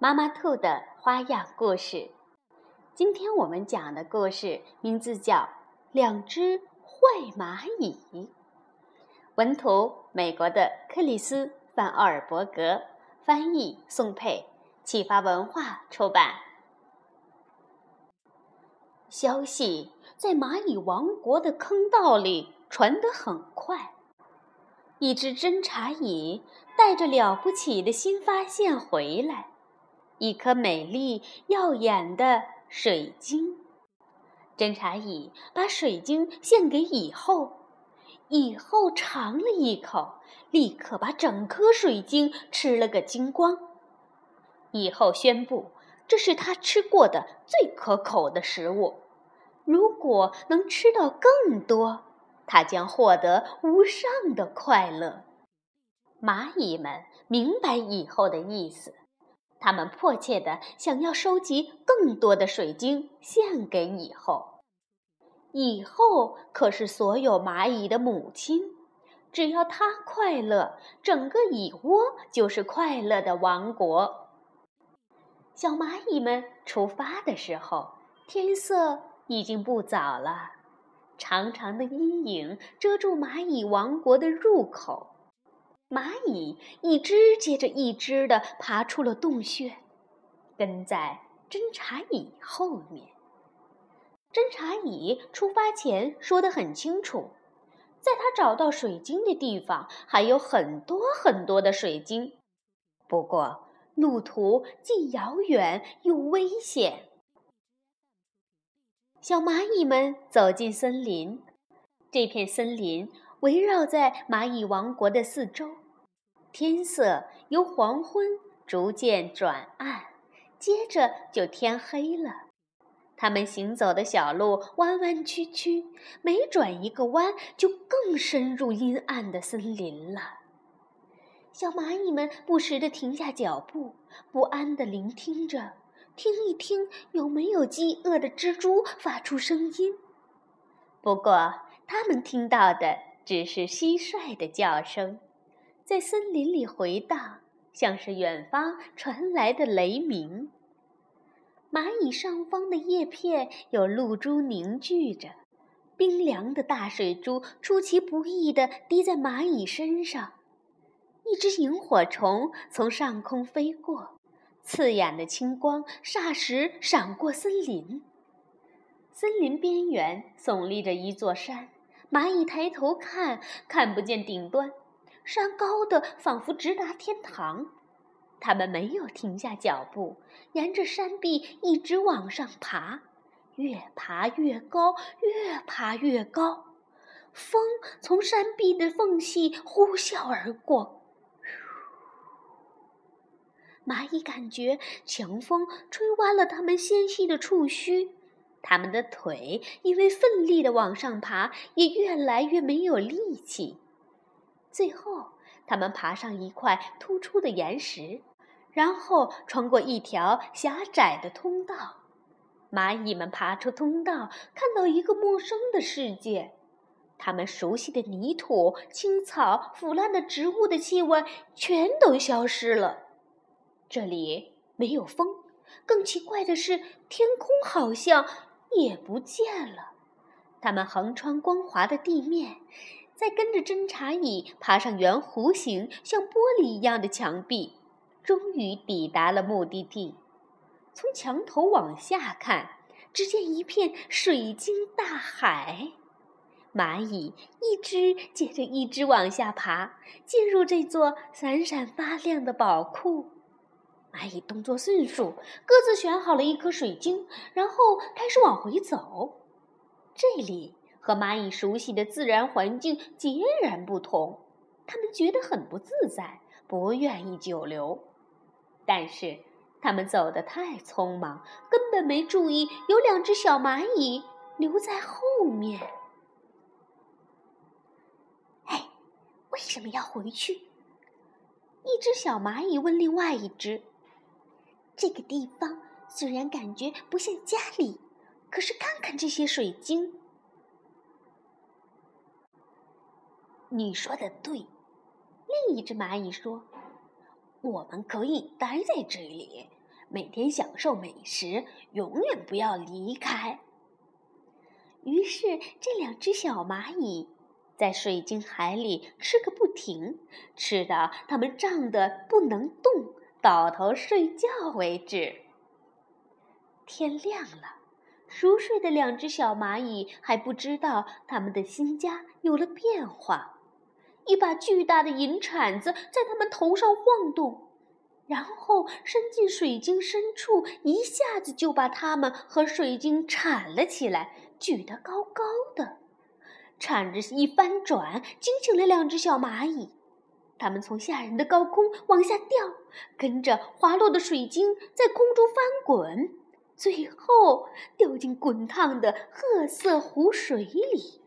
妈妈兔的花样故事，今天我们讲的故事名字叫《两只坏蚂蚁》。文图：美国的克里斯·范奥尔伯格，翻译：宋佩，启发文化出版。消息在蚂蚁王国的坑道里传得很快，一只侦察蚁带着了不起的新发现回来。一颗美丽耀眼的水晶，侦察蚁把水晶献给蚁后，蚁后尝了一口，立刻把整颗水晶吃了个精光。蚁后宣布，这是他吃过的最可口的食物，如果能吃到更多，他将获得无上的快乐。蚂蚁们明白蚁后的意思。他们迫切地想要收集更多的水晶献给蚁后。蚁后可是所有蚂蚁的母亲，只要它快乐，整个蚁窝就是快乐的王国。小蚂蚁们出发的时候，天色已经不早了，长长的阴影遮住蚂蚁王国的入口。蚂蚁一只接着一只地爬出了洞穴，跟在侦察蚁后面。侦察蚁出发前说得很清楚，在他找到水晶的地方还有很多很多的水晶，不过路途既遥远又危险。小蚂蚁们走进森林，这片森林围绕在蚂蚁王国的四周。天色由黄昏逐渐转暗，接着就天黑了。他们行走的小路弯弯曲曲，每转一个弯就更深入阴暗的森林了。小蚂蚁们不时地停下脚步，不安地聆听着，听一听有没有饥饿的蜘蛛发出声音。不过，他们听到的只是蟋蟀的叫声。在森林里回荡，像是远方传来的雷鸣。蚂蚁上方的叶片有露珠凝聚着，冰凉的大水珠出其不意地滴在蚂蚁身上。一只萤火虫从上空飞过，刺眼的青光霎时闪过森林。森林边缘耸立着一座山，蚂蚁抬头看，看不见顶端。山高的仿佛直达天堂，他们没有停下脚步，沿着山壁一直往上爬，越爬越高，越爬越高。风从山壁的缝隙呼啸而过，蚂蚁感觉强风吹弯了它们纤细的触须，它们的腿因为奋力的往上爬，也越来越没有力气。最后，他们爬上一块突出的岩石，然后穿过一条狭窄的通道。蚂蚁们爬出通道，看到一个陌生的世界。他们熟悉的泥土、青草、腐烂的植物的气味全都消失了。这里没有风，更奇怪的是，天空好像也不见了。他们横穿光滑的地面。再跟着侦察蚁爬上圆弧形、像玻璃一样的墙壁，终于抵达了目的地。从墙头往下看，只见一片水晶大海。蚂蚁一只接着一只往下爬，进入这座闪闪发亮的宝库。蚂蚁动作迅速，各自选好了一颗水晶，然后开始往回走。这里。和蚂蚁熟悉的自然环境截然不同，它们觉得很不自在，不愿意久留。但是，它们走得太匆忙，根本没注意有两只小蚂蚁留在后面。哎，为什么要回去？一只小蚂蚁问另外一只：“这个地方虽然感觉不像家里，可是看看这些水晶。”你说的对，另一只蚂蚁说：“我们可以待在这里，每天享受美食，永远不要离开。”于是，这两只小蚂蚁在水晶海里吃个不停，吃到它们胀得不能动，倒头睡觉为止。天亮了，熟睡的两只小蚂蚁还不知道他们的新家有了变化。一把巨大的银铲子在他们头上晃动，然后伸进水晶深处，一下子就把它们和水晶铲了起来，举得高高的。铲子一翻转，惊醒了两只小蚂蚁。它们从吓人的高空往下掉，跟着滑落的水晶在空中翻滚，最后掉进滚烫的褐色湖水里。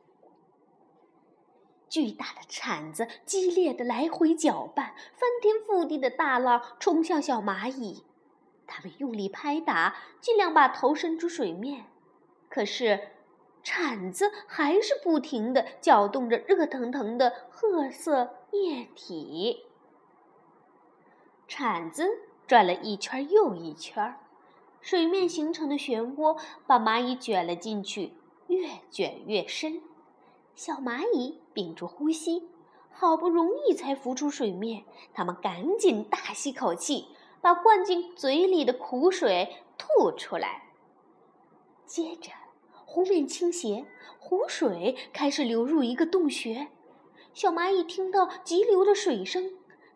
巨大的铲子激烈的来回搅拌，翻天覆地的大浪冲向小蚂蚁，它们用力拍打，尽量把头伸出水面，可是铲子还是不停地搅动着热腾腾的褐色液体。铲子转了一圈又一圈，水面形成的漩涡把蚂蚁卷了进去，越卷越深。小蚂蚁屏住呼吸，好不容易才浮出水面。它们赶紧大吸口气，把灌进嘴里的苦水吐出来。接着，湖面倾斜，湖水开始流入一个洞穴。小蚂蚁听到急流的水声，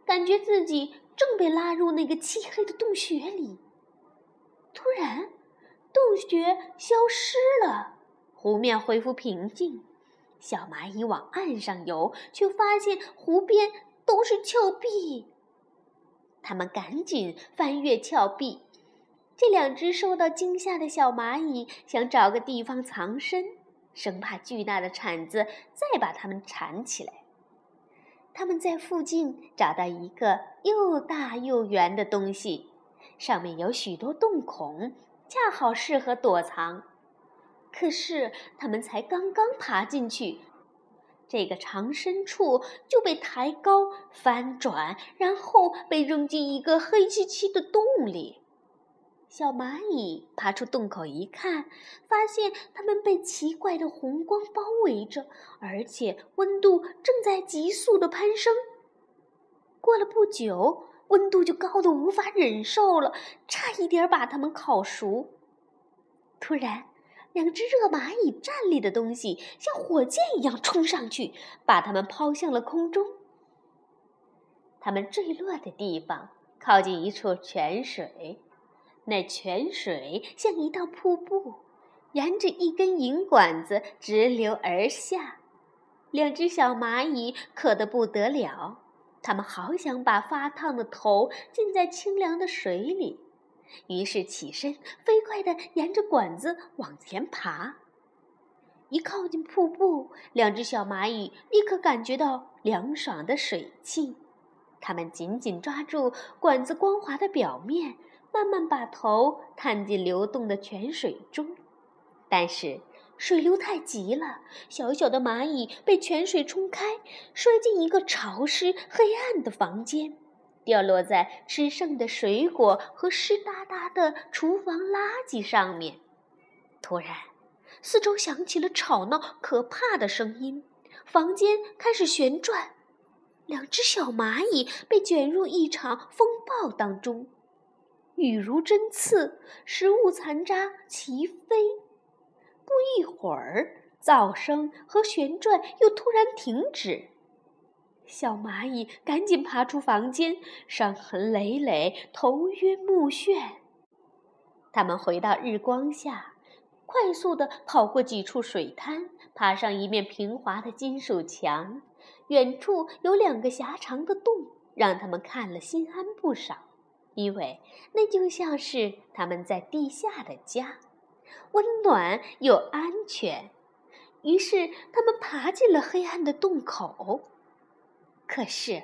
感觉自己正被拉入那个漆黑的洞穴里。突然，洞穴消失了，湖面恢复平静。小蚂蚁往岸上游，却发现湖边都是峭壁。它们赶紧翻越峭壁。这两只受到惊吓的小蚂蚁想找个地方藏身，生怕巨大的铲子再把它们铲起来。他们在附近找到一个又大又圆的东西，上面有许多洞孔，恰好适合躲藏。可是，他们才刚刚爬进去，这个藏身处就被抬高、翻转，然后被扔进一个黑漆漆的洞里。小蚂蚁爬出洞口一看，发现它们被奇怪的红光包围着，而且温度正在急速的攀升。过了不久，温度就高的无法忍受了，差一点把它们烤熟。突然，两只热蚂蚁站立的东西像火箭一样冲上去，把它们抛向了空中。它们坠落的地方靠近一处泉水，那泉水像一道瀑布，沿着一根银管子直流而下。两只小蚂蚁渴得不得了，它们好想把发烫的头浸在清凉的水里。于是起身，飞快地沿着管子往前爬。一靠近瀑布，两只小蚂蚁立刻感觉到凉爽的水汽。它们紧紧抓住管子光滑的表面，慢慢把头探进流动的泉水中。但是水流太急了，小小的蚂蚁被泉水冲开，摔进一个潮湿黑暗的房间。掉落在吃剩的水果和湿哒哒的厨房垃圾上面。突然，四周响起了吵闹、可怕的声音，房间开始旋转，两只小蚂蚁被卷入一场风暴当中，雨如针刺，食物残渣齐飞。不一会儿，噪声和旋转又突然停止。小蚂蚁赶紧爬出房间，伤痕累累，头晕目眩。它们回到日光下，快速地跑过几处水滩，爬上一面平滑的金属墙。远处有两个狭长的洞，让他们看了心安不少。因为那就像是他们在地下的家，温暖又安全。于是，他们爬进了黑暗的洞口。可是，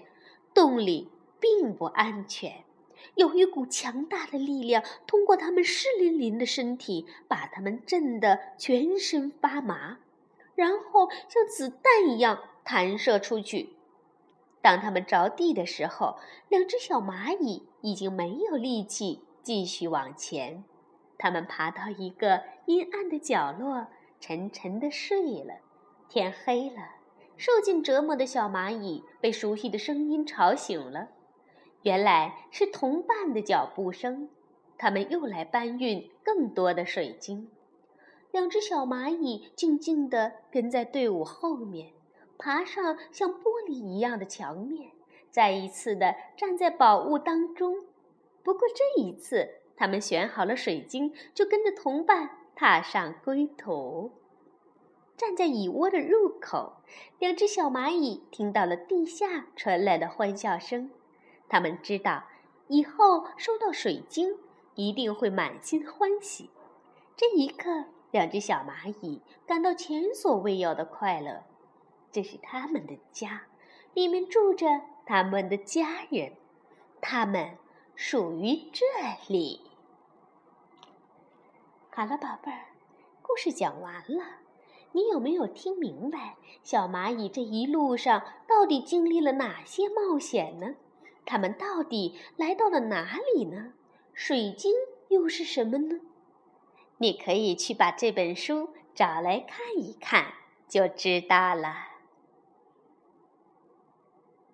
洞里并不安全，有一股强大的力量通过他们湿淋淋的身体，把他们震得全身发麻，然后像子弹一样弹射出去。当他们着地的时候，两只小蚂蚁已经没有力气继续往前。他们爬到一个阴暗的角落，沉沉的睡了。天黑了，受尽折磨的小蚂蚁被熟悉的声音吵醒了。原来是同伴的脚步声，他们又来搬运更多的水晶。两只小蚂蚁静静地跟在队伍后面。爬上像玻璃一样的墙面，再一次的站在宝物当中。不过这一次，他们选好了水晶，就跟着同伴踏上归途。站在蚁窝的入口，两只小蚂蚁听到了地下传来的欢笑声。他们知道，以后收到水晶一定会满心欢喜。这一刻，两只小蚂蚁感到前所未有的快乐。这是他们的家，里面住着他们的家人，他们属于这里。好了，宝贝儿，故事讲完了。你有没有听明白小蚂蚁这一路上到底经历了哪些冒险呢？它们到底来到了哪里呢？水晶又是什么呢？你可以去把这本书找来看一看，就知道了。